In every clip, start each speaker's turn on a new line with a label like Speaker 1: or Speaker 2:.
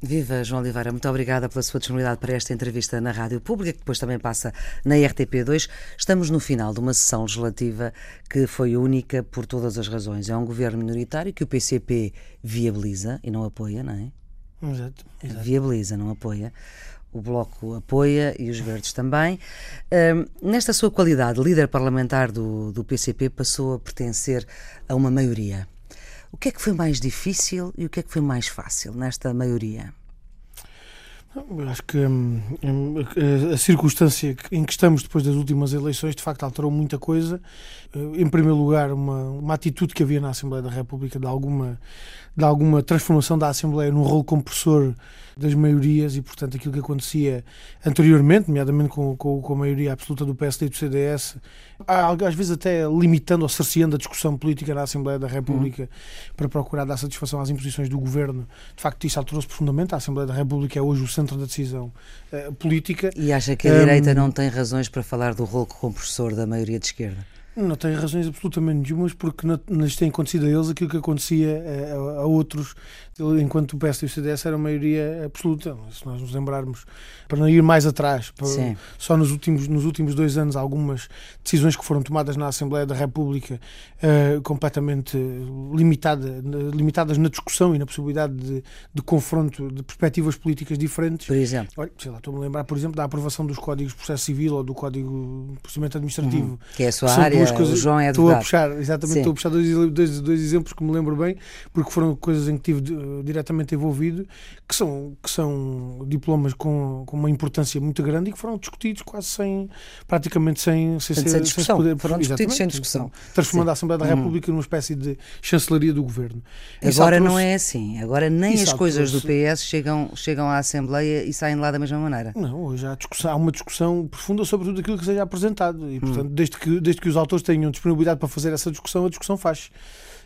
Speaker 1: Viva João Oliveira, muito obrigada pela sua disponibilidade para esta entrevista na Rádio Pública, que depois também passa na RTP2. Estamos no final de uma sessão legislativa que foi única por todas as razões. É um governo minoritário que o PCP viabiliza e não apoia, não é?
Speaker 2: Exato. exato.
Speaker 1: Viabiliza, não apoia. O Bloco apoia e os Verdes também. nesta sua qualidade, líder parlamentar do, do PCP passou a pertencer a uma maioria. O que é que foi mais difícil e o que é que foi mais fácil nesta maioria?
Speaker 2: Eu acho que hum, hum, a circunstância em que estamos depois das últimas eleições de facto alterou muita coisa. Eh, em primeiro lugar, uma, uma atitude que havia na Assembleia da República de alguma, de alguma transformação da Assembleia num rolo compressor das maiorias e, portanto, aquilo que acontecia anteriormente, nomeadamente com, com, com a maioria absoluta do PSD e do CDS, às vezes até limitando ou cerceando a discussão política na Assembleia da República uhum. para procurar dar satisfação às imposições do governo. De facto, isso alterou-se profundamente. A Assembleia da República é hoje o centro da decisão uh, política.
Speaker 1: E acha que a um, direita não tem razões para falar do rolo compressor da maioria de esquerda?
Speaker 2: Não tem razões absolutamente nenhumas, porque não, lhes tem acontecido a eles aquilo que acontecia a, a, outros, enquanto o PS e o CDS eram maioria absoluta. Se nós nos lembrarmos, para não ir mais atrás, para, só nos últimos, nos últimos dois anos, algumas decisões que foram tomadas na Assembleia da República uh, completamente limitada, limitadas na discussão e na possibilidade de, de confronto de perspectivas políticas diferentes.
Speaker 1: Por exemplo?
Speaker 2: Olha, sei lá, estou-me a lembrar, por exemplo, da aprovação dos códigos de processo civil ou do código de procedimento administrativo. Uhum.
Speaker 1: Que é a sua área
Speaker 2: duas coisas.
Speaker 1: O João é
Speaker 2: estou a puxar, exatamente, Sim. estou a puxar dois, dois, dois exemplos que me lembro bem, porque foram coisas em que estive uh, diretamente envolvido, que são, que são diplomas com, com uma importância muito grande e que foram discutidos quase sem, praticamente sem,
Speaker 1: sem, sem, sem discussão. Sem poder, foram discutidos sem discussão.
Speaker 2: Transformando Sim. a Assembleia da. República hum. numa espécie de chancelaria do governo.
Speaker 1: Agora não é assim. Agora nem as coisas do PS chegam, chegam à Assembleia e saem lá da mesma maneira.
Speaker 2: Não, hoje há, discussão, há uma discussão profunda sobre tudo aquilo que seja apresentado. E, portanto, hum. desde, que, desde que os autores tenham disponibilidade para fazer essa discussão, a discussão faz.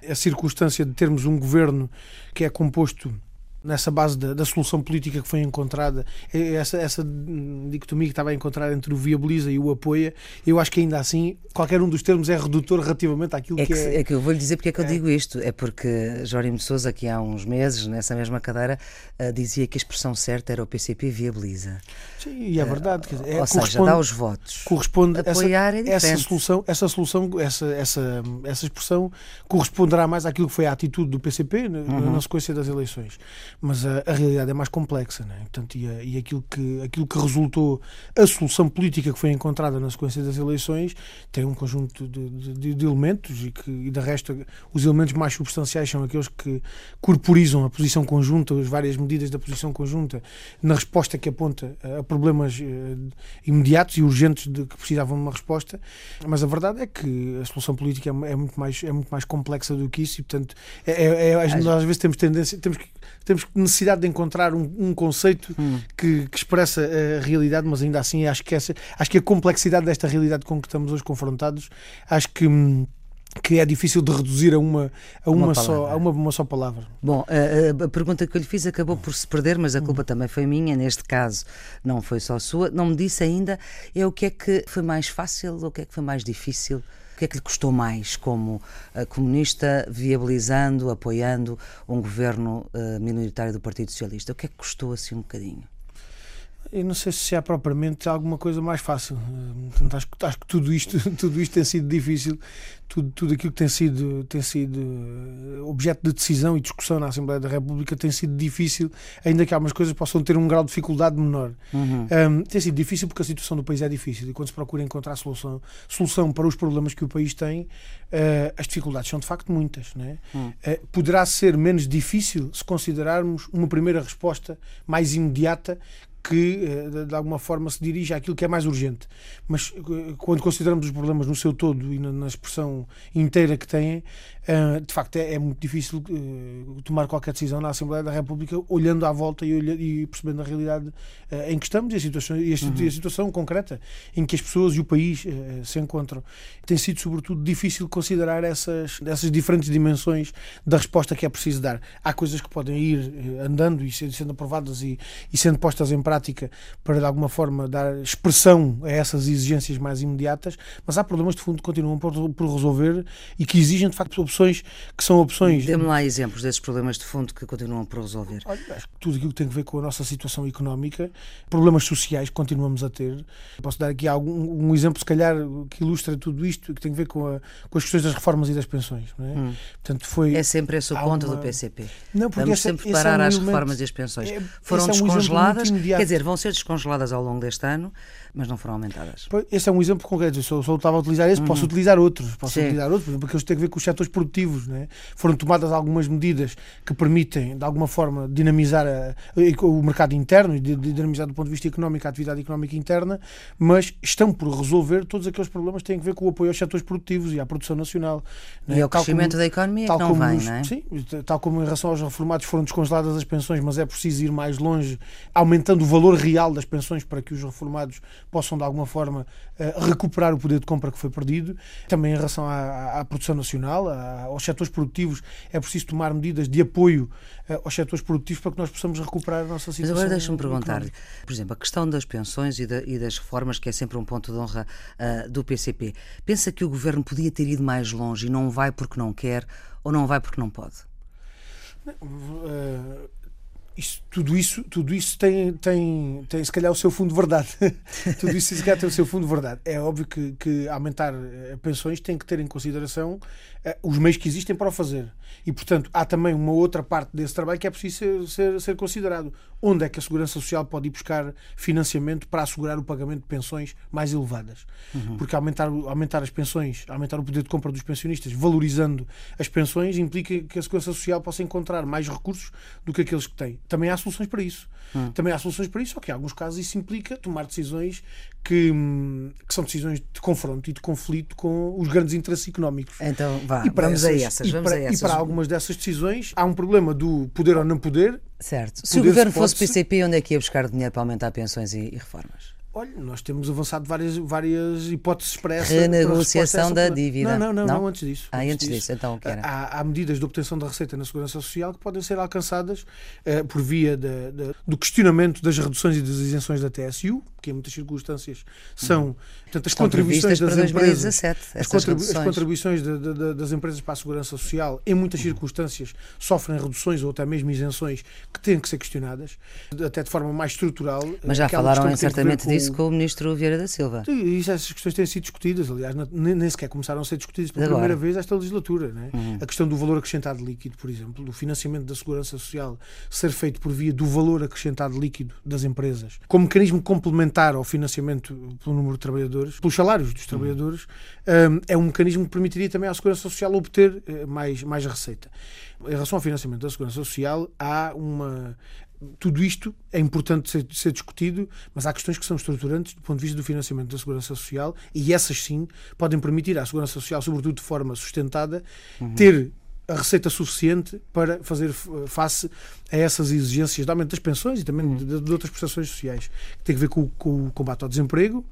Speaker 2: A circunstância de termos um governo que é composto nessa base da, da, solução política que foi encontrada, é essa, essa dicotomia que estava a encontrar entre o viabiliza e o apoia, eu acho que ainda assim qualquer um dos termos é redutor relativamente àquilo
Speaker 1: é
Speaker 2: que,
Speaker 1: que
Speaker 2: é.
Speaker 1: É que eu vou lhe dizer porque é que eu é. digo isto. É porque Jórim de Souza, aqui há uns meses, nessa mesma cadeira, uh, dizia que a expressão certa era o PCP viabiliza.
Speaker 2: Sim, e é verdade. Uh,
Speaker 1: é, ou seja, dá os votos.
Speaker 2: Corresponde
Speaker 1: Apoiar
Speaker 2: essa, é essa solução, essa solução, essa, essa, essa expressão corresponderá mais àquilo que foi a atitude do PCP uhum. na sequência das eleições. Mas a, a realidade é mais complexa, né? Portanto, e, a, e aquilo, que, aquilo que resultou, a solução política que foi encontrada na sequência das eleições, tem um conjunto de, de, de elementos e, que, e de resto, os elementos mais substanciais são aqueles que corporizam a posição conjunta, as várias medidas da posição conjunta, na resposta que aponta a problemas uh, imediatos e urgentes de que precisavam de uma resposta. Mas a verdade é que a solução política é, é muito, mais, é muito mais complexa do que isso e, portanto, é, é, é nós às vezes temos tendência, temos, que, temos necessidade de encontrar um, um conceito hum. que, que, expressa a realidade, mas ainda assim acho que, essa, acho que a complexidade desta realidade com que estamos hoje confrontados, acho que hum, que é difícil de reduzir a uma, a uma, uma só, a uma, uma, só palavra.
Speaker 1: Bom, a, a, pergunta que eu lhe fiz acabou por se perder, mas a hum. culpa também foi minha, neste caso não foi só sua. Não me disse ainda é o que é que foi mais fácil ou o que é que foi mais difícil que é que lhe custou mais como uh, comunista, viabilizando, apoiando um governo uh, minoritário do Partido Socialista? O que é que custou assim um bocadinho?
Speaker 2: Eu não sei se há propriamente alguma coisa mais fácil. Portanto, acho, acho que tudo isto, tudo isto tem sido difícil. Tudo, tudo aquilo que tem sido, tem sido eh, objeto de decisão e discussão na Assembleia da República tem sido difícil, ainda que algumas coisas possam ter um grau de dificuldade menor. Uhum. Um, tem sido difícil porque a situação do país é difícil e quando se procura encontrar solução, solução para os problemas que o país tem, uh, as dificuldades são de facto muitas. Não é? Uhum. Uh, poderá ser menos difícil se considerarmos uma primeira resposta mais imediata que eh, de alguma forma se dirige àquilo que é mais urgente. Mas eh, quando consideramos os problemas no seu todo e na, expressão inteira que têm, eh, de facto é, é muito difícil tomar qualquer decisão na Assembleia da República olhando à volta e, percebendo a realidade em que estamos e a situação, e a, uhum. situação concreta em que as pessoas e o país se encontram. Tem sido, sobretudo, difícil considerar essas, essas diferentes dimensões da resposta que é preciso dar. Há coisas que podem ir andando e sendo, sendo aprovadas e, e sendo postas em prática prática para de alguma forma dar expressão a essas exigências mais imediatas, mas há problemas de fundo que continuam por, por resolver e que exigem de facto opções que são opções.
Speaker 1: Dê-me lá exemplos desses problemas de fundo que continuam por resolver.
Speaker 2: Olha, acho que tudo aquilo que tem a ver com a nossa situação económica, problemas sociais que continuamos a ter. Posso dar aqui algum, um exemplo, se calhar, que ilustra tudo isto, que tem a ver com, a, com as questões das reformas e das pensões. É? Hum.
Speaker 1: Portanto, foi, é sempre esse o ponto uma... do PCP.
Speaker 2: Não, porque
Speaker 1: Vamos sempre parar é um às elemento, reformas e as pensões. É, Foram descongeladas, é um quer dizer, vão ser descongeladas ao longo deste ano, mas não foram aumentadas.
Speaker 2: Esse é um exemplo concreto. Eu só estava a utilizar esse, uhum. posso utilizar outros. Posso Sim. utilizar outros, porque eles têm a ver com os setores produtivos. Né? Foram tomadas algumas medidas que permitem, de alguma forma, dinamizar a, o mercado interno e dinamizar do ponto de vista económico a atividade económica interna, mas estão por resolver todos aqueles problemas que têm a ver com o apoio aos setores produtivos e à produção nacional.
Speaker 1: Né? E ao crescimento como, da economia tal que não vem,
Speaker 2: os,
Speaker 1: não é?
Speaker 2: Sim, tal como em relação aos reformados foram descongeladas as pensões, mas é preciso ir mais longe, aumentando o valor real das pensões para que os reformados possam, de alguma forma, eh, recuperar o poder de compra que foi perdido. Também em relação à, à produção nacional, aos setores produtivos, é preciso tomar medidas de apoio eh, aos setores produtivos para que nós possamos recuperar a nossa situação.
Speaker 1: Mas agora deixa-me perguntar-lhe, por exemplo, a questão das pensões e, da, e, das reformas, que é sempre um ponto de honra uh, do PCP. Pensa que o governo podia ter ido mais longe e não vai porque não quer ou não vai porque não pode?
Speaker 2: Uh, isso, tudo isso, tudo isso tem, tem, tem, se calhar, o seu fundo de verdade. tudo isso, se calhar, tem o seu fundo de verdade. É óbvio que, que aumentar eh, pensões tem que ter em consideração uh, os meios que existem para o fazer. E, portanto, há também uma outra parte desse trabalho que é preciso ser, ser, ser considerado. Onde é que a Segurança Social pode ir buscar financiamento para assegurar o pagamento de pensões mais elevadas? Uhum. Porque aumentar, aumentar as pensões, aumentar o poder de compra dos pensionistas, valorizando as pensões, implica que a Segurança Social possa encontrar mais recursos do que aqueles que tem. Também há soluções para isso. Hum. Também há soluções para isso, só que em alguns casos isso implica tomar decisões que, hum, que, são decisões de confronto e de conflito com os grandes interesses económicos.
Speaker 1: Então, vá, vamos, essas, a essas, vamos
Speaker 2: para,
Speaker 1: a essas.
Speaker 2: E para algumas dessas decisões há um problema do poder ou não poder.
Speaker 1: Certo. Se o governo fosse PCP, onde é que ia buscar dinheiro para aumentar pensões e, e reformas?
Speaker 2: Olha, nós temos avançado várias, várias hipóteses para essa
Speaker 1: renegociação da dívida.
Speaker 2: Não, não, não, não, antes disso.
Speaker 1: Ah, antes, disso. então o que era?
Speaker 2: Há, medidas de obtenção da receita na Segurança Social que podem ser alcançadas uh, por via do questionamento das reduções e das isenções da TSU, que em muitas circunstâncias são portanto, as contribuições das empresas, as, contribu as, contribuições de, de, das empresas para a segurança social, em muitas circunstâncias, sofrem reduções ou até mesmo isenções que têm que ser questionadas, até de forma mais estrutural.
Speaker 1: Mas já falaram certamente disso com o ministro Vieira da Silva.
Speaker 2: E essas questões têm sido discutidas, aliás, nem, nem sequer começaram a ser discutidas pela Agora. primeira vez esta legislatura. Né? Uhum. A questão do valor acrescentado líquido, por exemplo, do financiamento da segurança social ser feito por via do valor acrescentado líquido das empresas, como mecanismo complementar ao financiamento pelo número de trabalhadores, pelos salários dos trabalhadores, um, é um mecanismo que permitiria também à Segurança Social obter eh, mais, mais receita. Em relação ao financiamento da Segurança Social, há uma. Tudo isto é importante ser, ser, discutido, mas há questões que são estruturantes do ponto de vista do financiamento da Segurança Social e essas sim podem permitir à Segurança Social, sobretudo de forma sustentada, uhum. ter a receita suficiente para fazer face a essas exigências aumento das pensões e também de, de outras prestações sociais, que tem a ver com, com, o combate ao desemprego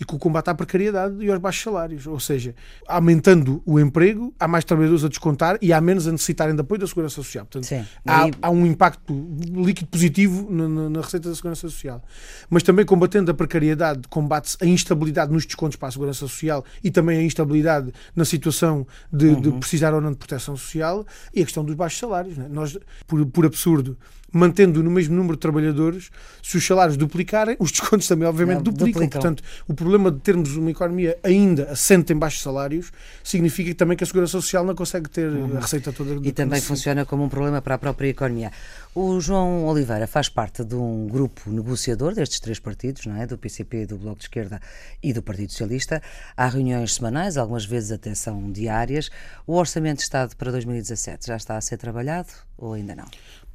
Speaker 2: e com o combate à precariedade e aos baixos salários. Ou seja, aumentando o emprego, há mais trabalhadores a descontar e há menos a necessitarem de apoio da Segurança Social. Portanto, há, há, um impacto líquido positivo na, na, na, receita da Segurança Social. Mas também combatendo a precariedade, combate-se a instabilidade nos descontos para a Segurança Social e também a instabilidade na situação de, uhum. de precisar ou não de proteção social e a questão dos baixos salários. Né? Nós, por, por absurdo, mantendo no mesmo número de trabalhadores, se os salários duplicarem, os descontos também, obviamente, Não, duplicam. duplicam. Portanto, o problema de termos uma economia ainda assente em baixos salários significa também que a Segurança Social não consegue ter uhum. a receita toda.
Speaker 1: E também funciona como um problema para a própria economia. O João Oliveira faz parte de um grupo negociador destes três partidos, não é? do PCP, do Bloco de Esquerda e do Partido Socialista. Há reuniões semanais, algumas vezes até são diárias. O Orçamento de Estado para 2017 já está a ser trabalhado ou ainda não?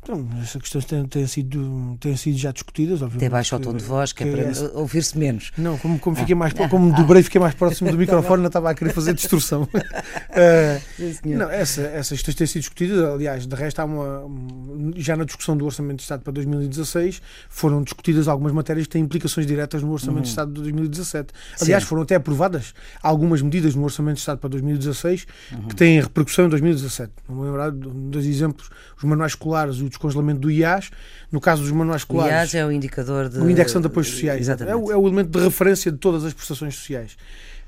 Speaker 2: Então, essas questões têm, têm, sido, têm sido já discutidas, obviamente.
Speaker 1: Tem baixo o tom de voz, que, é para essa... ouvir-se menos.
Speaker 2: Não, como, como, fiquei mais, ah, como ah, dobrei, fiquei mais próximo do microfone, não estava a querer fazer distorção. uh, não, essa, essas questões têm sido discutidas, aliás, de resto, há uma, já na discussão do Orçamento de Estado para 2016, foram discutidas algumas matérias que têm implicações diretas no Orçamento uhum. de Estado de 2017. Aliás, Sim. foram até aprovadas algumas medidas no Orçamento de Estado para 2016 uhum. que têm repercussão em 2017. Não me lembrar dos exemplos, os manuais escolares, o descongelamento do IAS. No caso dos manuais escolares.
Speaker 1: O IAS é o indicador de.
Speaker 2: O Indexão de Apoios Sociais.
Speaker 1: Exatamente.
Speaker 2: É o, é o elemento de referência de todas as prestações sociais.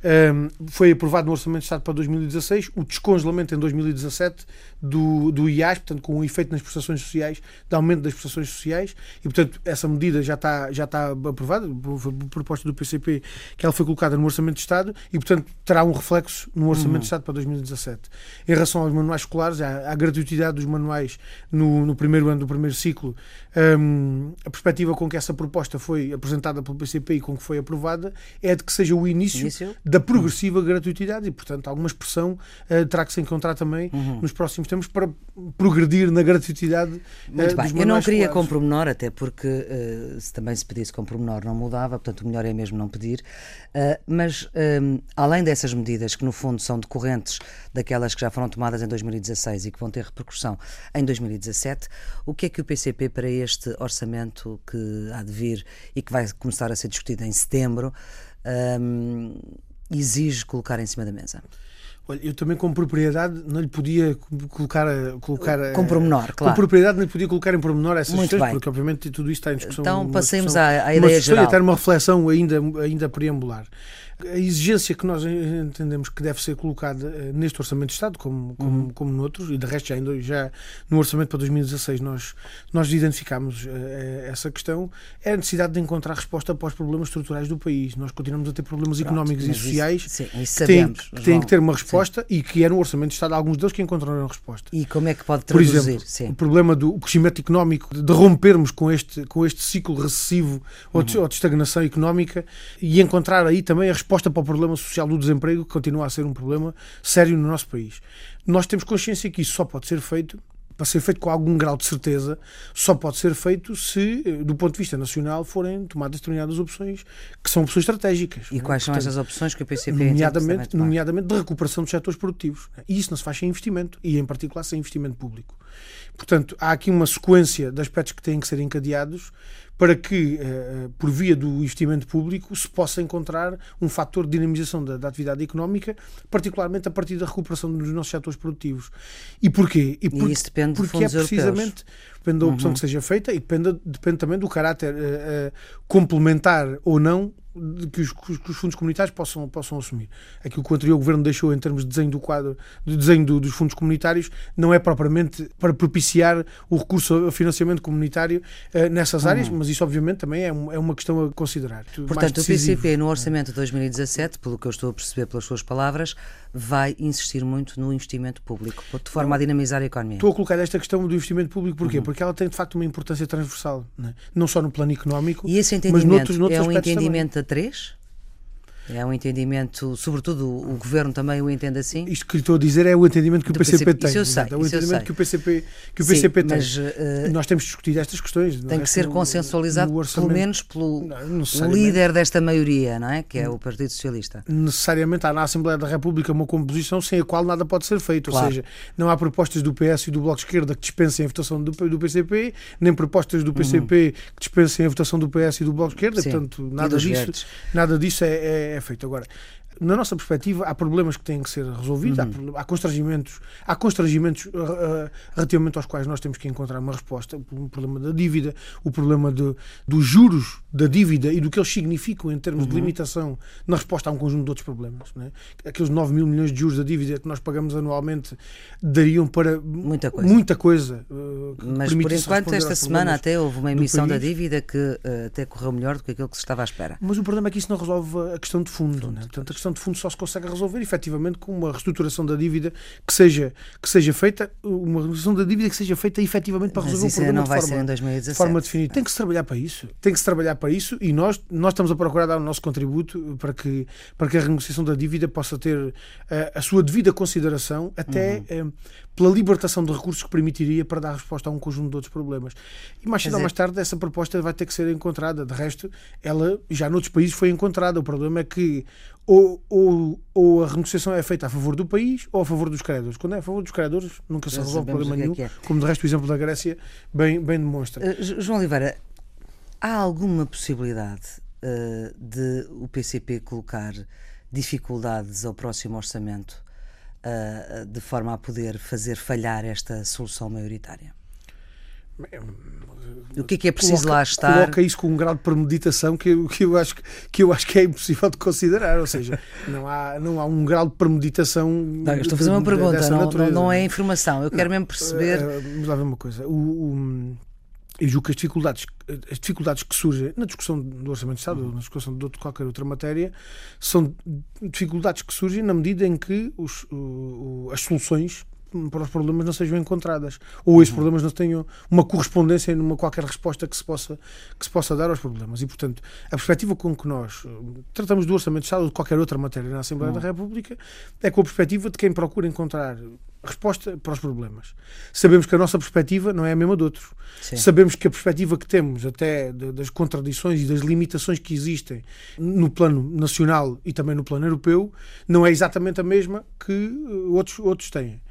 Speaker 2: Um, foi aprovado no Orçamento de Estado para 2016 o descongelamento em 2017 do, do IAS, portanto, com um efeito nas prestações sociais, de aumento das prestações sociais, e portanto essa medida já está, já está aprovada, foi proposta do PCP, que ela foi colocada no Orçamento de Estado e, portanto, terá um reflexo no Orçamento uhum. de Estado para 2017. Em relação aos manuais escolares, há a gratuitidade dos manuais no, no primeiro ano do primeiro ciclo. Um, a perspectiva com que essa proposta foi apresentada pelo PCP e com que foi aprovada é de que seja o início, início? da progressiva uhum. gratuitidade e, portanto, alguma expressão uh, terá que se encontrar também uhum. nos próximos tempos para progredir na gratuitidade uh,
Speaker 1: Muito bem. Eu não queria com pormenor, até porque uh, se também se pedisse com pormenor não mudava, portanto o melhor é mesmo não pedir. mas além dessas medidas que no fundo são decorrentes daquelas que já foram tomadas em 2016 e que vão ter repercussão em 2017, o que é que o PCP para este orçamento que há de vir e que vai começar a ser discutido em setembro um, exige colocar em cima da mesa?
Speaker 2: Olha, eu também com propriedade não lhe podia colocar, colocar
Speaker 1: com pormenor, claro.
Speaker 2: Com propriedade não lhe podia colocar em pormenor essas Muito questões, bem. porque obviamente tudo isto está em discussão.
Speaker 1: Então passemos à, à ideia
Speaker 2: geral. Até uma reflexão ainda, ainda preambular a exigência que nós entendemos que deve ser colocada eh, neste Orçamento de Estado, como, como, uhum. como noutros, e de resto já, já no Orçamento para 2016 nós, nós identificámos uh, essa questão, é a necessidade de encontrar resposta para os problemas estruturais do país. Nós continuamos a ter problemas Pronto, económicos e sociais
Speaker 1: isso, sim, isso que, têm,
Speaker 2: que têm que ter uma resposta sim. e que é no Orçamento de Estado alguns deles que encontraram a resposta.
Speaker 1: E como é que pode traduzir?
Speaker 2: Por exemplo, sim. o problema do crescimento económico, de rompermos com este, com este ciclo recessivo ou, de, uhum. ou de estagnação económica e encontrar aí também a resposta resposta para o problema social do desemprego, que continua a ser um problema sério no nosso país. Nós temos consciência que isso só pode ser feito para ser feito com algum grau de certeza, só pode ser feito se, eh, do ponto de vista nacional, forem tomadas determinadas opções que são opções estratégicas.
Speaker 1: E quais são Portanto, essas opções que o PCP
Speaker 2: nomeadamente, nomeadamente de recuperação dos setores produtivos. E isso não se faz sem investimento, e em particular sem investimento público. Portanto, há aqui uma sequência de aspectos que têm que ser encadeados para que, eh, por via do investimento público, se possa encontrar um fator de dinamização da, da, atividade económica, particularmente a partir da recuperação dos nossos setores produtivos. E porquê?
Speaker 1: E, por, e isso depende
Speaker 2: porque é precisamente europeus. depende da opção uhum. que seja feita e depende, depende também do caráter uh, uh, complementar ou não que os, que os, fundos comunitários possam, possam assumir. Aquilo que o anterior governo deixou em termos de desenho do quadro, de desenho do, dos fundos comunitários, não é propriamente para propiciar o recurso ao financiamento comunitário uh, nessas áreas, mas isso obviamente também é, é uma questão a considerar.
Speaker 1: Portanto, o PCP no orçamento de 2017, pelo que eu estou a perceber pelas suas palavras, vai insistir muito no investimento público, de forma a dinamizar a economia.
Speaker 2: Estou a colocar esta questão do investimento público porquê? Uhum. Porque ela tem de facto uma importância transversal, não, é? não só no plano económico,
Speaker 1: e esse entendimento mas noutros, noutros é um entendimento também. Três? É um entendimento, sobretudo o governo também o entende assim?
Speaker 2: Isto que lhe estou a dizer é o entendimento que o PCP,
Speaker 1: PCP
Speaker 2: tem.
Speaker 1: Isso eu sei,
Speaker 2: é o entendimento que o PCP, que o PCP Sim, tem. Mas, uh, Nós temos discutido estas questões.
Speaker 1: Tem que ser consensualizado, pelo menos pelo não, líder desta maioria, não é? Que é o Partido Socialista.
Speaker 2: Necessariamente há na Assembleia da República uma composição sem a qual nada pode ser feito. Claro. Ou seja, não há propostas do PS e do Bloco de Esquerda que dispensem a votação do, do PCP, nem propostas do PCP uhum. que dispensem a votação do PS e do Bloco de Esquerda. Sim. Portanto, nada disso, nada disso é, é, é feito. Agora, na nossa perspectiva, há problemas que têm que ser resolvidos, uhum. há, há, constrangimentos, há constrangimentos uh, uh, relativamente aos quais nós temos que encontrar uma resposta. O problema da dívida, o problema de, dos juros da dívida e do que eles significam em termos uhum. de limitação na resposta a um conjunto de outros problemas. Né? Aqueles 9 mil milhões de juros da dívida que nós pagamos anualmente dariam para
Speaker 1: muita coisa.
Speaker 2: Muita coisa
Speaker 1: uh, Mas por enquanto, esta semana até houve uma emissão da dívida que uh, até correu melhor do que aquilo que se estava à espera.
Speaker 2: Mas o problema é que isso não resolve a questão de fundo. Né? Portanto, questão de fundo só se consegue resolver efetivamente com uma reestruturação da dívida que seja, que seja feita, uma redução da dívida que seja feita efetivamente para resolver o problema
Speaker 1: não vai
Speaker 2: de, forma,
Speaker 1: ser em 2017.
Speaker 2: de forma definida. Tem que se trabalhar para isso. Tem que se trabalhar para isso e nós, nós estamos a procurar dar o nosso contributo para que, para que a renegociação da dívida possa ter a, eh, a sua devida consideração até uhum. Eh, pela libertação de recursos que permitiria para dar resposta a um conjunto de outros problemas. E mais cedo ou mais tarde essa proposta vai ter que ser encontrada. De resto, ela já noutros países foi encontrada. O problema é que ou, ou, ou a renegociação é feita a favor do país ou a favor dos credores. Quando é a favor dos credores, nunca se resolve problema é nenhum, é. como de resto o exemplo da Grécia bem, bem demonstra.
Speaker 1: Uh, João Oliveira, há alguma possibilidade uh, de o PCP colocar dificuldades ao próximo orçamento uh, de forma a poder fazer falhar esta solução maioritária? O que é que é preciso
Speaker 2: coloca,
Speaker 1: lá estar?
Speaker 2: Coloca isso com um grau de premeditação que eu, que, eu acho, que eu acho que é impossível de considerar. Ou seja, não há, não há um grau de premeditação.
Speaker 1: Não, eu estou a fazer uma pergunta, não, não, não, é informação. Eu quero mesmo perceber. Uh,
Speaker 2: vamos lá ver uma coisa. O, o, eu julgo que as dificuldades, as dificuldades que surgem na discussão do Orçamento de Estado ou na discussão de qualquer outra matéria são dificuldades que surgem na medida em que os, o, as soluções para os problemas não sejam encontradas ou esses uhum. problemas não tenham uma correspondência numa qualquer resposta que se possa que se possa dar aos problemas e portanto a perspectiva com que nós eh, tratamos do orçamento de Estado ou de qualquer outra matéria na Assembleia uhum. da República é com a perspectiva de quem procura encontrar resposta para os problemas. Sabemos que a nossa perspectiva não é a mesma de outros. Sim. Sabemos que a perspectiva que temos até das contradições e das limitações que existem no plano nacional e também no plano europeu não é exatamente a mesma que eh, outros, outros têm.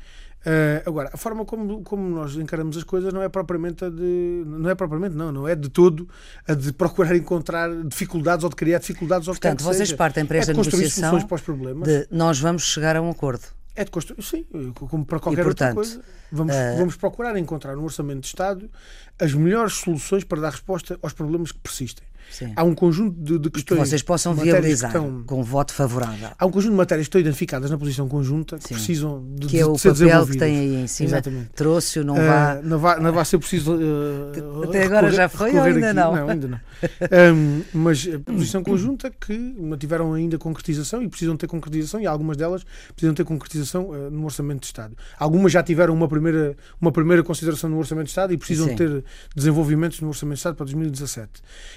Speaker 2: Uh, agora, a forma como, como nós encaramos as coisas não é propriamente a de. Não é propriamente, não, não é de todo a de procurar encontrar dificuldades ou de criar dificuldades.
Speaker 1: Portanto, ou vocês
Speaker 2: seja.
Speaker 1: partem para esta é negociação
Speaker 2: para
Speaker 1: de nós vamos chegar a um acordo.
Speaker 2: É de construir, sim, como para qualquer e, portanto, outra coisa. Vamos, uh... vamos procurar encontrar no Orçamento de Estado as melhores soluções para dar resposta aos problemas que persistem. Sim. Há um conjunto de, de questões.
Speaker 1: E que vocês possam viabilizar estão, com voto favorável.
Speaker 2: Há um conjunto de matérias que estão identificadas na posição conjunta que Sim. precisam de,
Speaker 1: que é o papel que tem aí em cima.
Speaker 2: Exatamente.
Speaker 1: Trouxe-o, não, uh, vá...
Speaker 2: não vá. Não vai ser preciso. Uh,
Speaker 1: Até agora já foi ou ainda
Speaker 2: aqui.
Speaker 1: não?
Speaker 2: Não, ainda não. um, mas a posição conjunta que não tiveram ainda concretização e precisam ter concretização, e algumas delas precisam ter concretização uh, no Orçamento de Estado. Algumas já tiveram uma primeira, uma primeira consideração no Orçamento de Estado e precisam Sim. ter desenvolvimentos no Orçamento de Estado para 2017.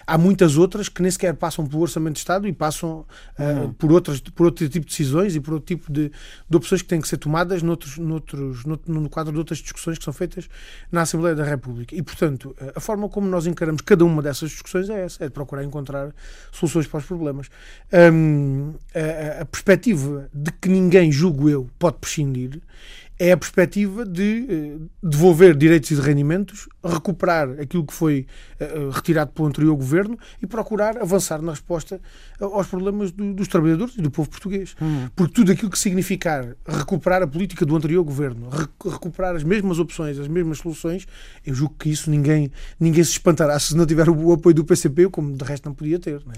Speaker 2: Há muitas outras que nem sequer passam pelo Orçamento de Estado e passam uh, por, outras, por outro tipo de decisões e por outro tipo de, de opções que têm que ser tomadas noutros, noutros, noutro, no quadro de outras discussões que são feitas na Assembleia da República. E, portanto, a forma como nós encaramos cada uma dessas discussões é essa, é de procurar encontrar soluções para os problemas. Um, a, a perspectiva de que ninguém, julgo eu, pode prescindir é a perspectiva de eh, devolver direitos e de rendimentos, recuperar aquilo que foi uh, retirado pelo anterior governo e procurar avançar na resposta aos problemas do, dos trabalhadores e do povo português. Uhum. Porque tudo aquilo que significar recuperar a política do anterior governo, recuperar as mesmas opções, as mesmas soluções, eu julgo que isso ninguém, ninguém se espantará se não tiver o apoio do PCP, como de resto não podia ter. Não é?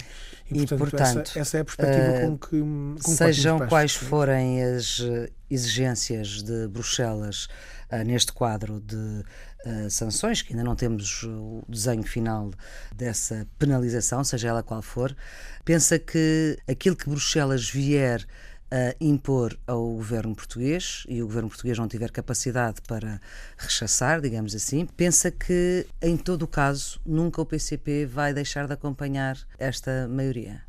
Speaker 1: E, portanto, e, portanto
Speaker 2: essa, essa, é a perspectiva uh, com que. Com
Speaker 1: sejam quais forem as eh, exigências de Bruxelas uh, neste quadro de uh, sanções, que ainda não temos o desenho final dessa penalização, seja ela qual for, pensa que aquilo que Bruxelas vier a impor ao governo português e o governo português não tiver capacidade para rechaçar, digamos assim, pensa que, em todo o caso, nunca o PCP vai deixar de acompanhar esta maioria?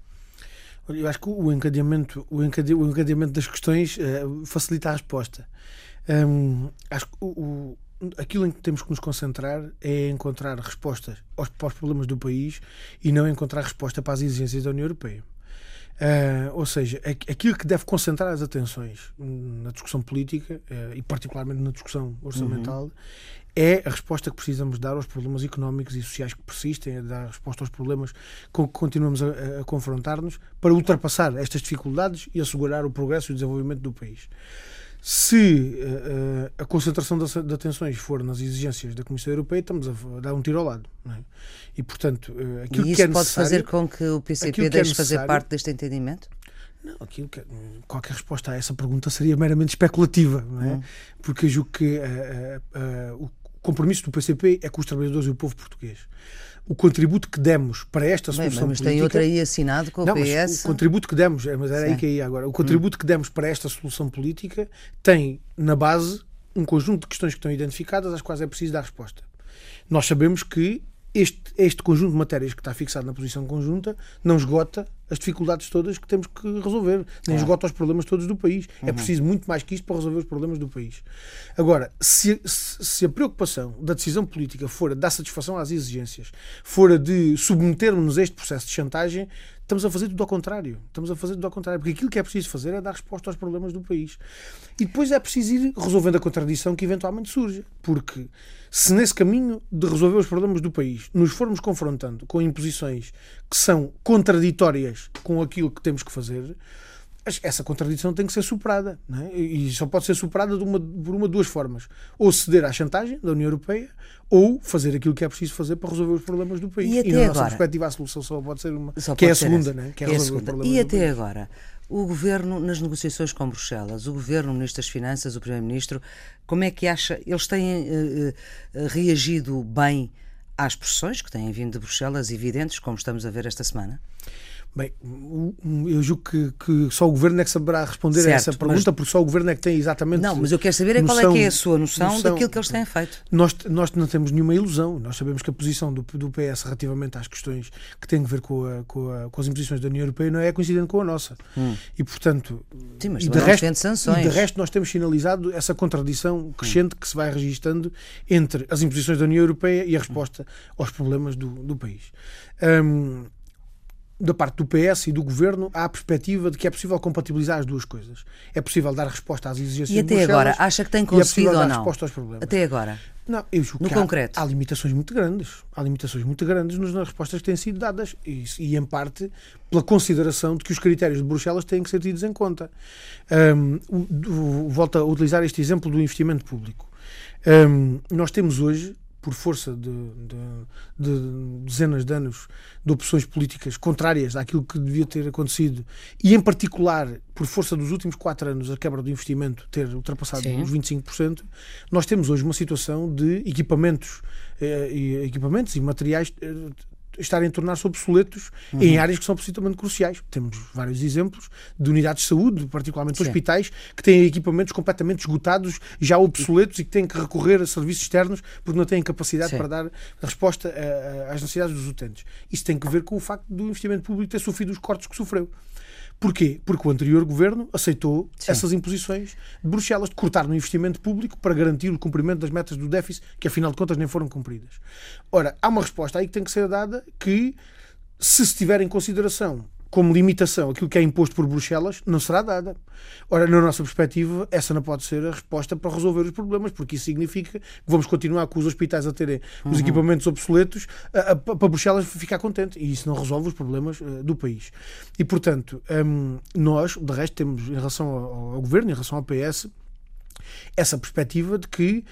Speaker 2: Eu acho que o encadeamento, o encadeamento, o encadeamento das questões uh, facilita a resposta. Um, acho que o, o, aquilo em que temos que nos concentrar é encontrar respostas aos, para problemas do país e não encontrar resposta para as exigências da União Europeia. Uh, ou seja, aquilo que deve concentrar as atenções na discussão política uh, e, particularmente, na discussão orçamental uhum. É a resposta que precisamos dar aos problemas económicos e sociais que persistem, é dar resposta aos problemas com que continuamos a, a confrontar-nos para ultrapassar estas dificuldades e assegurar o progresso e o desenvolvimento do país. Se uh, a concentração de atenções for nas exigências da Comissão Europeia, estamos a dar um tiro ao lado. É? E, portanto, uh, aquilo
Speaker 1: e isso
Speaker 2: que é
Speaker 1: pode fazer com que o PCP é deixe é fazer parte deste entendimento?
Speaker 2: Não, aquilo que, qualquer resposta a essa pergunta seria meramente especulativa, não é? Hum. Porque eu julgo que uh, o compromisso do PCP é com os trabalhadores e o povo português o contributo que demos para esta solução
Speaker 1: bem, mas
Speaker 2: política...
Speaker 1: tem outra aí assinado com o
Speaker 2: não,
Speaker 1: PS.
Speaker 2: o contributo que demos, é, mas era Sim. aí que ia agora, o contributo hum. que demos para esta solução política tem na base um conjunto de questões que estão identificadas às quais é preciso dar resposta. Nós sabemos que este, este conjunto de matérias que está fixado na posição conjunta não esgota as dificuldades todas que temos que resolver, nem esgota os problemas todos do país. É uhum. É preciso muito mais que isto para resolver os problemas do país. Agora, se, se a preocupação da decisão política for a dar satisfação às exigências, for a de submetermos-nos a este processo de chantagem, estamos a fazer tudo ao contrário. Estamos a fazer tudo ao contrário, porque aquilo que é preciso fazer é dar resposta aos problemas do país. E depois é preciso ir resolvendo a contradição que eventualmente surge, porque se nesse caminho de resolver os problemas do país nos formos confrontando com imposições que são contraditórias com aquilo que temos que fazer, essa contradição tem que ser superada. É? E só pode ser superada uma, por uma de duas formas. Ou ceder à chantagem da União Europeia, ou fazer aquilo que é preciso fazer para resolver os problemas do país.
Speaker 1: E, até
Speaker 2: e na
Speaker 1: agora,
Speaker 2: nossa perspectiva a solução só pode ser uma, que é a segunda, né? que é
Speaker 1: é segunda. E até
Speaker 2: país.
Speaker 1: agora, o Governo, nas negociações com Bruxelas, o Governo, o Ministro das Finanças, o Primeiro-Ministro, como é que acha, eles têm eh, eh, reagido bem às pressões que têm vindo de Bruxelas, evidentes, como estamos a ver esta semana?
Speaker 2: Bem, eu julgo que, que só o Governo é que saberá responder
Speaker 1: Certo,
Speaker 2: a essa pergunta, porque só o Governo é que tem exatamente.
Speaker 1: Não, mas eu quero saber é qual é que é a sua noção,
Speaker 2: noção-
Speaker 1: daquilo que eles têm feito.
Speaker 2: Nós, nós não temos nenhuma ilusão. Nós sabemos que a posição do, do PS relativamente às questões que têm a ver com, a- com, a- com as imposições da União Europeia não é coincidente com a nossa. E, portanto,
Speaker 1: Sim, mas
Speaker 2: e de, resto,
Speaker 1: sanções.
Speaker 2: e de resto, nós temos sinalizado essa contradição crescente que se vai registando entre as imposições da União Europeia e a resposta aos problemas do, do país. Hum, da parte do PS e do Governo, há a perspectiva de que é possível compatibilizar as duas coisas. É possível dar resposta às exigências
Speaker 1: E até agora, acha que tem
Speaker 2: é
Speaker 1: conseguido
Speaker 2: dar
Speaker 1: ou não?
Speaker 2: resposta aos problemas.
Speaker 1: Até agora.
Speaker 2: Não, eu julgo
Speaker 1: No
Speaker 2: que
Speaker 1: concreto.
Speaker 2: Há, há limitações muito grandes. Há limitações muito grandes nas respostas que têm sido dadas. E, e, em parte, pela consideração de que os critérios de Bruxelas têm que ser tidos em conta. O- o- volto a utilizar este exemplo do investimento público. Hum, nós temos hoje, por força de, de- de dezenas de anos de opções políticas contrárias àquilo que devia ter acontecido, e em particular por força dos últimos quatro anos a quebra do investimento ter ultrapassado
Speaker 1: Sim.
Speaker 2: os 25%, nós temos hoje uma situação de equipamentos, eh, e, equipamentos e materiais eh, estarem a tornar-se obsoletos em áreas que são absolutamente cruciais. Temos vários exemplos de unidades de saúde, particularmente
Speaker 1: Sim.
Speaker 2: hospitais, que têm equipamentos completamente esgotados, já obsoletos e que têm que recorrer a serviços externos porque não têm capacidade
Speaker 1: Sim.
Speaker 2: para dar resposta a- a- às necessidades dos utentes. Isso tem que ver com o facto do investimento público ter sofrido os cortes que sofreu. Porquê? Porque o anterior governo aceitou
Speaker 1: Sim.
Speaker 2: essas imposições de Bruxelas de cortar no investimento público para garantir o cumprimento das metas do déficit, que afinal de contas nem foram cumpridas. Ora, há uma resposta aí que tem que ser dada que, se se tiver em consideração como limitação aquilo que é imposto por Bruxelas, não será dada. Ora, na nossa perspectiva, essa não pode ser a resposta para resolver os problemas, porque isso significa que vamos continuar com os hospitais a terem os equipamentos obsoletos a- a- para Bruxelas ficar contente. E isso não resolve os problemas eh, do país. E, portanto, hum, nós, de resto, temos, em relação ao, ao governo, em relação ao PS, essa perspectiva de que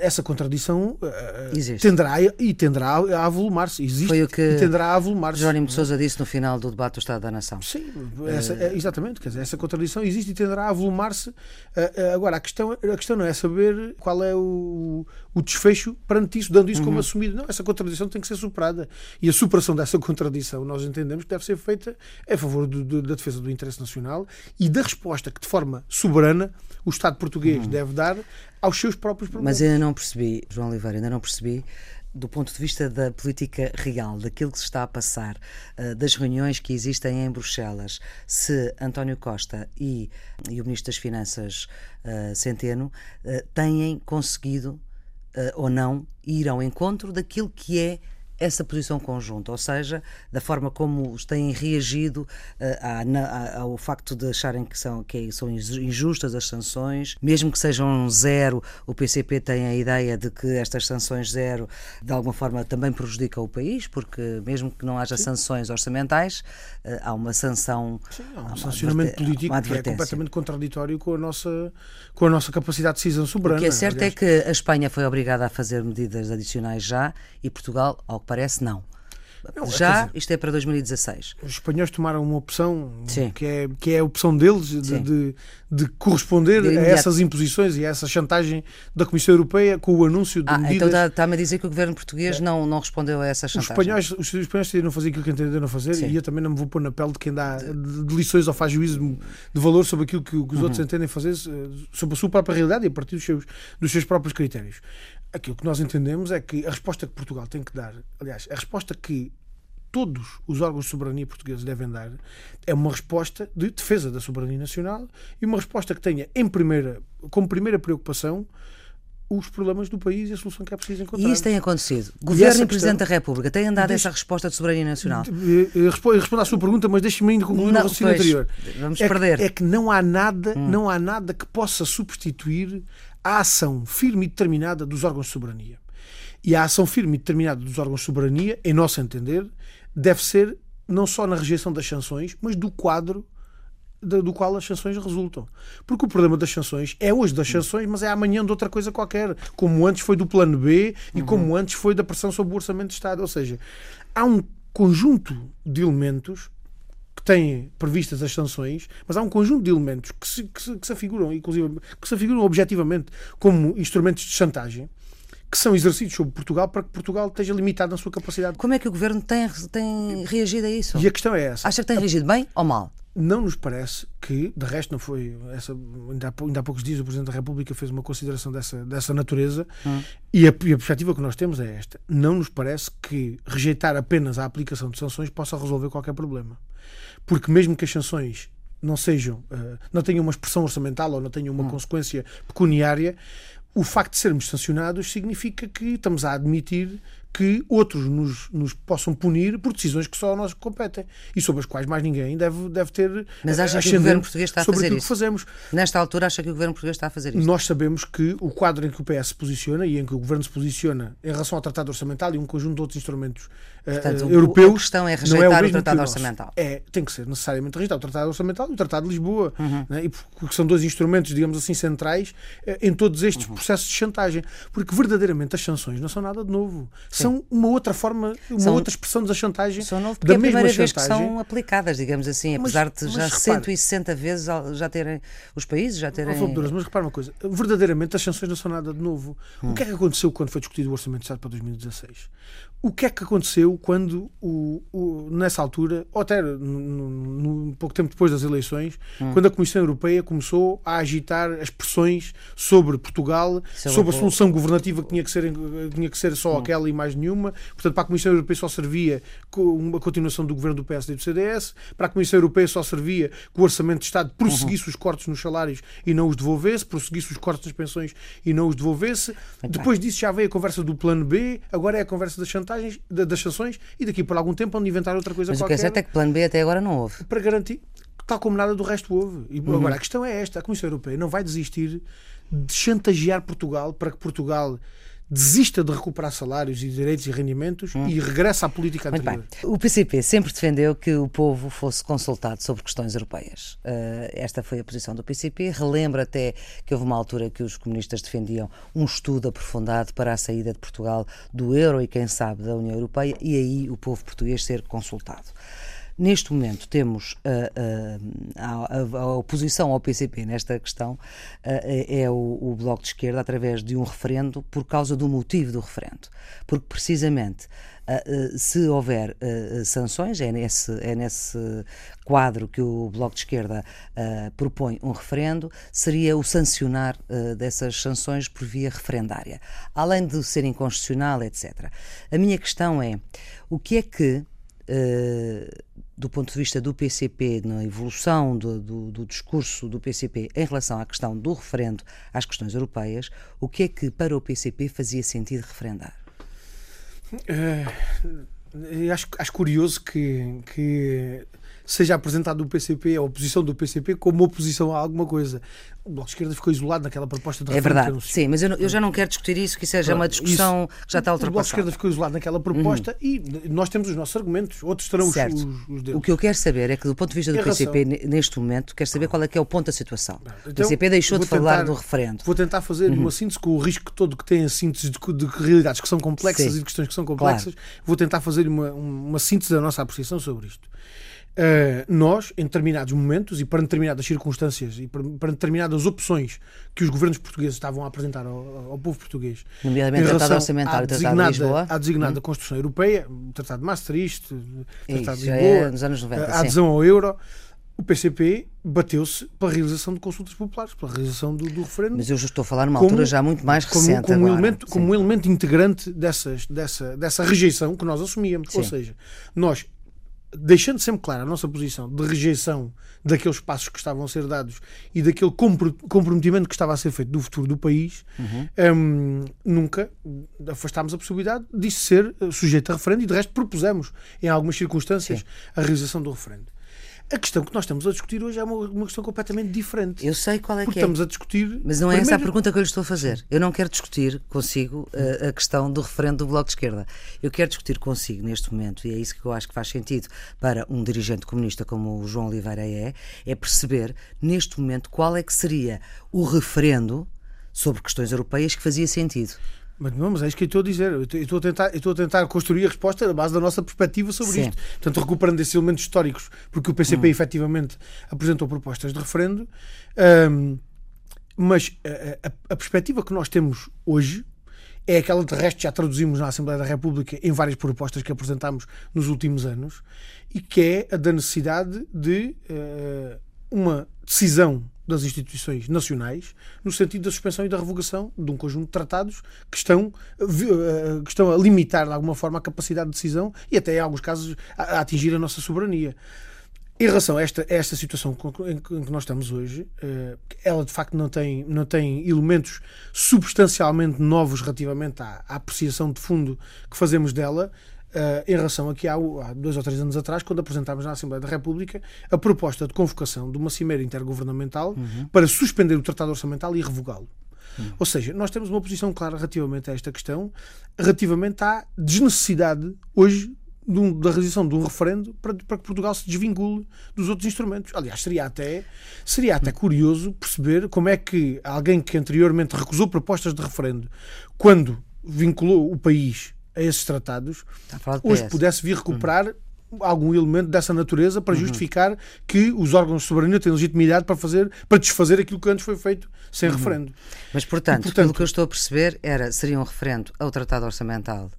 Speaker 2: essa contradição eh,
Speaker 1: Existe.
Speaker 2: tenderá e tenderá a avolumar-se. Existe
Speaker 1: Foi o que
Speaker 2: tenderá a avolumar-se.
Speaker 1: Jerónimo de Sousa disse no final do debate do Estado da Nação.
Speaker 2: Sim, essa, é, exatamente. Quer dizer, essa contradição existe e tenderá a avolumar-se. Ah, agora, a questão, a questão não é saber qual é o, o desfecho perante isso, dando isso como assumido. Não, essa contradição tem que ser superada. E a superação dessa contradição, nós entendemos que deve ser feita a favor do- do- da defesa do interesse nacional e da resposta que, de forma soberana, o Estado português deve dar aos seus próprios problemas.
Speaker 1: Mas ainda não percebi, João Oliveira, ainda não percebi, do ponto de vista da política real, daquilo que se está a passar, eh, das reuniões que existem em Bruxelas, se António Costa e, e o Ministro das Finanças, eh, Centeno, eh, têm conseguido ou não ir ao encontro daquilo que é essa posição conjunta, ou seja, da forma como têm reagido à- ao facto de acharem que são, que são injustas as sanções, mesmo que sejam zero, o PCP tem a ideia de que estas sanções zero de alguma forma também prejudicam o país, porque mesmo que não haja sanções orçamentais, eh, há uma sanção.
Speaker 2: Há
Speaker 1: há
Speaker 2: um
Speaker 1: uma
Speaker 2: sancionamento político que é completamente contraditório com a nossa, com a nossa capacidade de decisão soberana.
Speaker 1: O que é certo
Speaker 2: Aliás,
Speaker 1: é que a Espanha foi obrigada a fazer medidas adicionais já e Portugal, ao que parece, não.
Speaker 2: Não,
Speaker 1: já,
Speaker 2: dizer-
Speaker 1: isto é para 2016.
Speaker 2: Os espanhóis tomaram uma opção
Speaker 1: Sim.
Speaker 2: que é, que é a opção deles de, de, de corresponder
Speaker 1: De
Speaker 2: a essas imposições e a essa chantagem da Comissão Europeia com o anúncio de
Speaker 1: Ah,
Speaker 2: medidas.
Speaker 1: então está- está-me a dizer que o governo português não, não respondeu a essa
Speaker 2: Os
Speaker 1: chantagem.
Speaker 2: espanhóis, os espanhóis decidiram fazer aquilo que entenderam fazer
Speaker 1: Sim.
Speaker 2: e eu também não me vou pôr na pele de quem dá de, lições ou faz juízo de valor sobre aquilo que, que os
Speaker 1: Uhum.
Speaker 2: outros entendem fazer eh, sobre a sua própria realidade e a partir dos seus, dos seus próprios critérios. Aquilo que nós entendemos é que a resposta que Portugal tem que dar, aliás, a resposta que todos os órgãos de soberania portugueses devem dar é uma resposta de defesa da soberania nacional e uma resposta que tenha em primeira, como primeira preocupação os problemas do país e a solução que é preciso encontrar.
Speaker 1: E isso tem acontecido. Governo
Speaker 2: essa
Speaker 1: e Presidente da República têm dado
Speaker 2: Deixa-
Speaker 1: essa resposta de soberania nacional.
Speaker 2: Eh, eh, Respondo, respondo à sua pergunta, mas deixe-me ainda concluir
Speaker 1: Não,
Speaker 2: o raciocínio anterior.
Speaker 1: vamos
Speaker 2: é
Speaker 1: perder. Hum.
Speaker 2: Que, é que não há nada, não há nada que possa substituir a ação firme e determinada dos órgãos de soberania. E a ação firme e determinada dos órgãos de soberania, em nosso entender, deve ser não só na rejeição das sanções, mas do quadro do qual as sanções resultam. Porque o problema das sanções é hoje das sanções, mas é amanhã de outra coisa qualquer, como antes foi do plano B e uhum. como antes foi da pressão sobre o orçamento de Estado. Ou seja, há um conjunto de elementos que têm previstas as sanções, mas há um conjunto de elementos que se, que se, que se afiguram, inclusive, que se afiguram objetivamente como instrumentos de chantagem que são exercidos sobre Portugal para que Portugal esteja limitado na sua capacidade.
Speaker 1: Como é que o governo tem, tem reagido a isso?
Speaker 2: E a questão é essa.
Speaker 1: Acha que tem reagido bem ou mal?
Speaker 2: Não nos parece que, de resto, não foi. Essa, ainda, há, ainda há poucos dias o Presidente da República fez uma consideração dessa, dessa natureza hum. e, a, e a perspectiva que nós temos é esta. Não nos parece que rejeitar apenas a aplicação de sanções possa resolver qualquer problema. Porque, mesmo que as sanções não sejam, uh, não tenham uma expressão orçamental ou não tenham uma hum. consequência pecuniária, o facto de sermos sancionados significa que estamos a admitir que outros nos, nos, possam punir por decisões que só a nós competem e sobre as quais mais ninguém deve, deve ter.
Speaker 1: Mas acha que o governo português está a fazer isso?
Speaker 2: Que fazemos.
Speaker 1: Nesta altura, acha que o governo português está a fazer isso?
Speaker 2: Nós sabemos que o quadro em que o PS se posiciona e em que o governo se posiciona em relação ao Tratado Orçamental e um conjunto de outros instrumentos eh, Portanto, uh, europeus. A
Speaker 1: questão é rejeitar é o, o, Tratado Orçamental.
Speaker 2: É, tem que ser necessariamente rejeitar o Tratado Orçamental e o Tratado de Lisboa, uhum. né? e porque são dois instrumentos, digamos assim, centrais uh, em todos estes uhum. processos de chantagem. Porque verdadeiramente as sanções não são nada de novo. Sim. São uma outra forma, uma são, outra expressão da chantagem.
Speaker 1: São novo porque da é a primeira chantagem. vez que são aplicadas, digamos assim, apesar mas, de já mas, 160 repare, vezes já terem os países já terem.
Speaker 2: mas repara uma coisa, verdadeiramente as sanções não são nada de novo. Hum. O que é que aconteceu quando foi discutido o Orçamento de Estado para 2016? O que é que aconteceu quando, o, o nessa altura, ou até no, no, pouco tempo depois das eleições, hum. quando a Comissão Europeia começou a agitar as pressões sobre Portugal, sobre a solução governativa que tinha que ser, tinha que ser só hum. aquela e mais nenhuma. Portanto, para a Comissão Europeia só servia uma continuação do governo do PSD e do CDS, para a Comissão Europeia só servia que o Orçamento de Estado prosseguisse uhum. os cortes nos salários e não os devolvesse, prosseguisse os cortes nas pensões e não os devolvesse. Muito Depois bem. disso já veio a conversa do plano B, agora é a conversa das chantagem vantagens das sanções e daqui por algum tempo vão inventar outra coisa
Speaker 1: Mas
Speaker 2: qualquer.
Speaker 1: Mas o que é certo é que plano B até agora não houve.
Speaker 2: Para garantir, tal como nada do resto houve. E uhum. agora a questão é esta: a Comissão Europeia não vai desistir de chantagear Portugal para que Portugal desista de recuperar salários e direitos e rendimentos hum. e regressa à política
Speaker 1: Muito
Speaker 2: anterior.
Speaker 1: Bem. O PCP sempre defendeu que o povo fosse consultado sobre questões europeias. Uh, esta foi a posição do PCP. Relembra até que houve uma altura que os comunistas defendiam um estudo aprofundado para a saída de Portugal do euro e, quem sabe, da União Europeia e aí o povo português ser consultado. Neste momento temos uh, uh, a, a, a, oposição ao PCP nesta questão uh, é, é o, o, Bloco de Esquerda através de um referendo por causa do motivo do referendo. Porque precisamente se houver sanções, é nesse, é nesse quadro que o Bloco de Esquerda propõe um referendo, seria o sancionar dessas sanções por via referendária. Além de ser inconstitucional, etc. A minha questão é o que é que do ponto de vista do PCP, na evolução do, do, do, discurso do PCP em relação à questão do referendo às questões europeias, o que é que para o PCP fazia sentido referendar?
Speaker 2: É, acho, acho curioso que, que seja apresentado o PCP, a oposição do PCP, como oposição a alguma coisa. O Bloco de Esquerda ficou isolado naquela proposta de
Speaker 1: É verdade, sim, mas eu, não, eu, já não quero discutir isso, que seja uma discussão isso, que já está ultrapassada. O
Speaker 2: Bloco de Esquerda ficou isolado naquela proposta uhum. e nós temos os nossos argumentos, outros terão os, os, os deles.
Speaker 1: O que eu quero saber é que, do ponto de vista do PCP, neste momento, quero saber qual é que é o ponto da situação. Então, o PCP deixou de falar tentar, do referendo.
Speaker 2: Vou tentar fazer uhum. uma síntese com o risco todo que tem a síntese de, de realidades que são complexas sim. e de questões que são complexas. Claro. Vou tentar fazer uma, uma síntese da nossa apreciação sobre isto. Uh, nós, em determinados momentos e para determinadas circunstâncias e para, para determinadas opções que os governos portugueses estavam a apresentar ao, ao povo português,
Speaker 1: nomeadamente o Tratado Orçamentário,
Speaker 2: à
Speaker 1: designada, de Lisboa,
Speaker 2: à designada hum. Constituição Europeia, o Tratado de Maastricht, o Tratado
Speaker 1: Isso,
Speaker 2: de Lisboa, é
Speaker 1: nos anos 90,
Speaker 2: a adesão ao euro, o PCP bateu-se para a realização de consultas populares, para a realização do, do referendo.
Speaker 1: Mas eu já estou a falar numa como, altura já muito mais recente.
Speaker 2: Como,
Speaker 1: como
Speaker 2: um elemento, como elemento integrante dessas, dessa, dessa rejeição que nós assumíamos. Sim. Ou seja, nós deixando sempre clara a nossa posição de rejeição daqueles passos que estavam a ser dados e daquele comprometimento que estava a ser feito do futuro do país, uhum. um, nunca afastámos a possibilidade disso ser sujeito a referendo e de resto propusemos em algumas circunstâncias Sim. a realização do referendo. A questão que nós estamos a discutir hoje é uma, uma questão completamente diferente.
Speaker 1: Eu sei qual é que é.
Speaker 2: estamos a discutir.
Speaker 1: Mas não é essa a
Speaker 2: primeiro-
Speaker 1: pergunta que eu lhe estou a fazer. Eu não quero discutir consigo uh, a questão do referendo do Bloco de Esquerda. Eu quero discutir consigo neste momento, e é isso que eu acho que faz sentido para um dirigente comunista como o João Oliveira é, é perceber neste momento qual é que seria o referendo sobre questões europeias que fazia sentido.
Speaker 2: Mas não, mas é isso que eu estou a dizer. Eu estou- a tentar, eu estou a tentar construir a resposta na base da nossa perspectiva sobre
Speaker 1: Sim.
Speaker 2: isto. Portanto, recuperando esses elementos históricos, porque o PCP efetivamente apresentou propostas de referendo. Ahm, mas a, a- a perspectiva que nós temos hoje é aquela de resto que já traduzimos na Assembleia da República em várias propostas que apresentámos nos últimos anos e que é a da necessidade de eh, uma decisão das instituições nacionais no sentido da suspensão e da revogação de um conjunto de tratados que estão, eh, que estão a limitar de alguma forma a capacidade de decisão e até em alguns casos a, atingir a nossa soberania. Em relação a esta, a esta situação com- em que em que nós estamos hoje, eh, ela de facto não tem, não tem elementos substancialmente novos relativamente à, à apreciação de fundo que fazemos dela, eh, em relação a que há, há dois ou três anos atrás, quando apresentámos na Assembleia da República a proposta de convocação de uma cimeira intergovernamental para suspender o Tratado Orçamental e revogá-lo. Ou seja, nós temos uma posição clara relativamente a esta questão, relativamente à desnecessidade hoje um- da realização de um referendo para, para que Portugal se desvincule dos outros instrumentos. Aliás, seria até, seria até curioso perceber como é que alguém que anteriormente recusou propostas de referendo, quando vinculou o país a esses tratados,
Speaker 1: a
Speaker 2: hoje pudesse vir recuperar algum elemento dessa natureza
Speaker 1: Uhum.
Speaker 2: para justificar que os órgãos de soberania têm legitimidade para fazer para desfazer aquilo que antes foi feito sem
Speaker 1: Uhum.
Speaker 2: referendo.
Speaker 1: Mas, portanto,
Speaker 2: E, portanto-
Speaker 1: pelo que eu estou a perceber, era, seria um referendo ao Tratado Orçamental.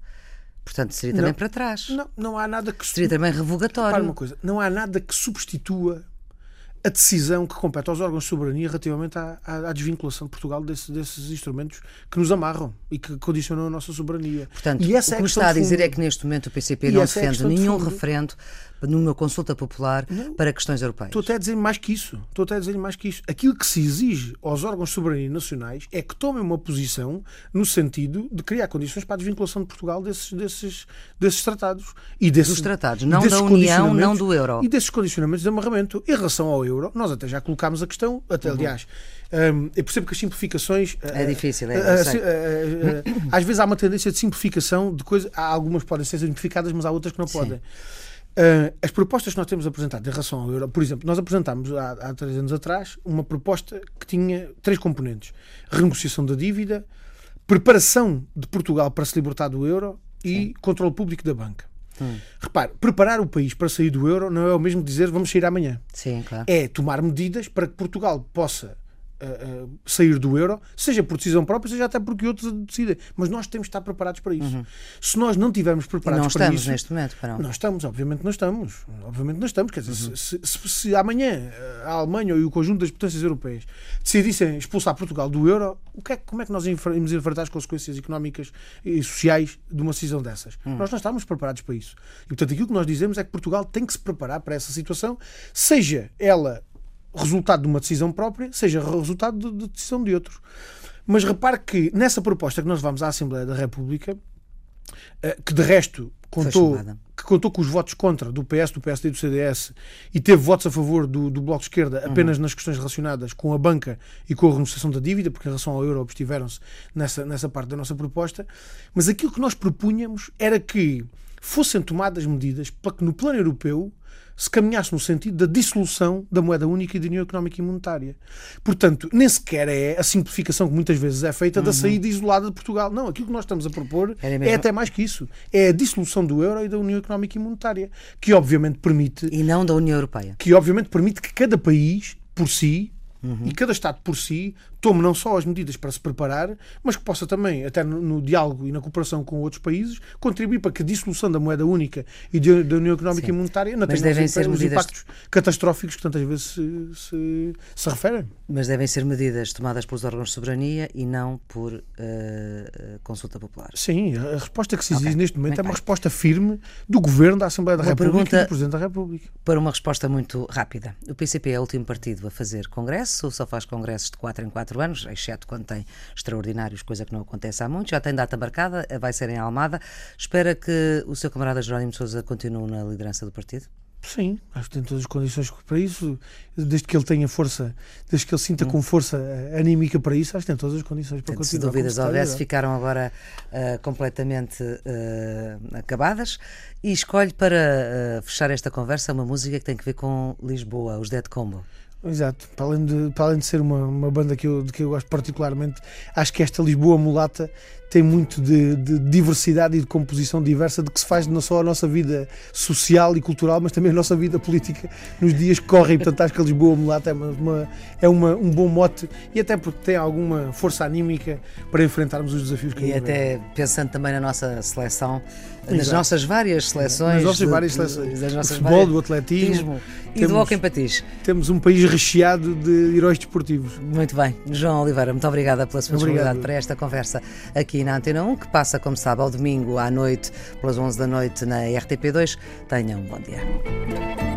Speaker 1: Portanto, seria também
Speaker 2: Não.
Speaker 1: para trás.
Speaker 2: Não, não há nada que
Speaker 1: Seria também
Speaker 2: Repara
Speaker 1: revogatório.
Speaker 2: uma coisa, não há nada que substitua a decisão que compete aos órgãos de soberania relativamente à, à- à desvinculação de Portugal desse- desses instrumentos que nos amarram e que condicionam a nossa soberania.
Speaker 1: Portanto,
Speaker 2: e essa
Speaker 1: o
Speaker 2: é
Speaker 1: que me
Speaker 2: questão
Speaker 1: está a
Speaker 2: de
Speaker 1: dizer
Speaker 2: fundo.
Speaker 1: é que neste momento o PCP
Speaker 2: E
Speaker 1: não
Speaker 2: é
Speaker 1: defende
Speaker 2: de
Speaker 1: nenhum
Speaker 2: fundo.
Speaker 1: referendo numa consulta popular para questões europeias.
Speaker 2: Estou até a dizer mais que isso. Estou até a dizer mais que isso. Aquilo que se exige aos órgãos de soberania nacionais é que tomem uma posição no sentido de criar condições para a desvinculação de Portugal desses, desses, desses tratados. E desses,
Speaker 1: Dos tratados, não da União, não do euro.
Speaker 2: E desses condicionamentos de amarramento. Em relação ao euro, nós até já colocámos a questão, até aliás, hum, eu percebo que as simplificações.
Speaker 1: Uhum. É difícil, é,
Speaker 2: ah, às vezes há uma tendência de simplificação de coisas. Há algumas que podem ser simplificadas, mas há outras que não
Speaker 1: Sim.
Speaker 2: podem. Uh, as propostas que nós temos apresentado em relação ao euro, por exemplo, nós apresentámos há, há três anos atrás uma proposta que tinha três componentes: renegociação da dívida, preparação de Portugal para se libertar do euro e controle público da banca. Repare, preparar o país para sair do euro não é o mesmo que dizer vamos sair amanhã.
Speaker 1: Sim, claro.
Speaker 2: É tomar medidas para que Portugal possa sair do euro, seja por decisão própria, seja até porque outros decidem. Mas nós temos de estar preparados para isso. Se nós não tivermos
Speaker 1: E
Speaker 2: preparados
Speaker 1: não
Speaker 2: para
Speaker 1: estamos
Speaker 2: isso,
Speaker 1: neste momento, para não.
Speaker 2: nós estamos, obviamente não estamos. Obviamente não estamos. Quer dizer,
Speaker 1: Uhum.
Speaker 2: se, se- se amanhã eh, a Alemanha e o conjunto das potências europeias decidissem expulsar Portugal do euro, o que é, como é que nós vamos enfrentar as consequências económicas e sociais de uma decisão dessas?
Speaker 1: Hum.
Speaker 2: Nós não estamos preparados para isso. E portanto aquilo que nós dizemos é que Portugal tem que se preparar para essa situação, seja ela resultado de uma decisão própria, seja resultado de, de decisão de outros. Mas repare que nessa proposta que nós vamos à Assembleia da República, eh, que de resto contou, que contou com os votos contra do PS, do PSD e do CDS e teve votos a favor do, do Bloco de Esquerda apenas nas questões relacionadas com a banca e com a renegociação da dívida, porque em relação ao euro abstiveram-se nessa, nessa parte da nossa proposta. Mas aquilo que nós propunhamos era que fossem tomadas medidas para que no plano europeu se caminhasse no sentido da dissolução da moeda única e da União Económica e Monetária. Portanto, nem sequer é a simplificação que muitas vezes é feita da saída isolada de Portugal. Não, aquilo que nós estamos a propor é
Speaker 1: mesmo-
Speaker 2: até mais que isso. É a dissolução do euro e da União Económica e Monetária, que obviamente permite
Speaker 1: E não da União Europeia.
Speaker 2: que obviamente permite que cada país por si
Speaker 1: Uhum.
Speaker 2: e cada Estado por si tome não só as medidas para se preparar, mas que possa também, até no, no diálogo e na cooperação com outros países, contribuir para que a dissolução da moeda única e de- da União Económica
Speaker 1: Sim.
Speaker 2: e Monetária não
Speaker 1: Mas
Speaker 2: tenha
Speaker 1: devem
Speaker 2: os,
Speaker 1: ser
Speaker 2: os
Speaker 1: medidas-
Speaker 2: impactos catastróficos que tantas vezes se, se, se referem.
Speaker 1: Mas devem ser medidas tomadas pelos órgãos de soberania e não por eh, consulta popular.
Speaker 2: Sim, a resposta que se exige neste momento
Speaker 1: muito
Speaker 2: é uma
Speaker 1: bem.
Speaker 2: resposta firme do Governo, da Assembleia da
Speaker 1: Uma
Speaker 2: República e do Presidente da República.
Speaker 1: Para uma resposta muito rápida, o PCP é o último partido a fazer congresso, ou só faz congressos de 4 em 4 anos, exceto quando tem extraordinários, coisa que não acontece há muito. Já tem data marcada, vai ser em Almada. Espera que o seu camarada Jerónimo Sousa continue na liderança do partido?
Speaker 2: Sim, acho que tem todas as condições para isso, desde que ele tenha força, desde que ele sinta hum. com força anímica para isso, acho que tem todas as condições para continuar. Se
Speaker 1: dúvidas houvesse, ficaram agora uh, completamente uh, acabadas. E escolhe para uh, fechar esta conversa uma música que tem que ver com Lisboa, os Dead Combo.
Speaker 2: Exato, para além de, para além de ser uma, uma banda que eu, de que eu gosto particularmente, acho que esta Lisboa mulata tem muito de, de, diversidade e de composição diversa de que se faz não só a nossa vida social e cultural, mas também a nossa vida política nos dias que correm. Portanto, acho que a Lisboa Mulata é, uma, uma, é uma, um bom mote e até porque tem alguma força anímica para enfrentarmos os desafios que
Speaker 1: E até pensando também na nossa seleção, Exato. nas nossas várias seleções. Nas
Speaker 2: nossas várias seleções. Do futebol, do atletismo.
Speaker 1: E temos, do hockey patins.
Speaker 2: Temos um país recheado de heróis desportivos.
Speaker 1: Muito bem. João Oliveira, muito obrigada pela sua disponibilidade para esta conversa aqui na Antena 1, que passa, como sabe, ao domingo à noite, pelas 11 da noite na RTP2. Tenham um bom dia.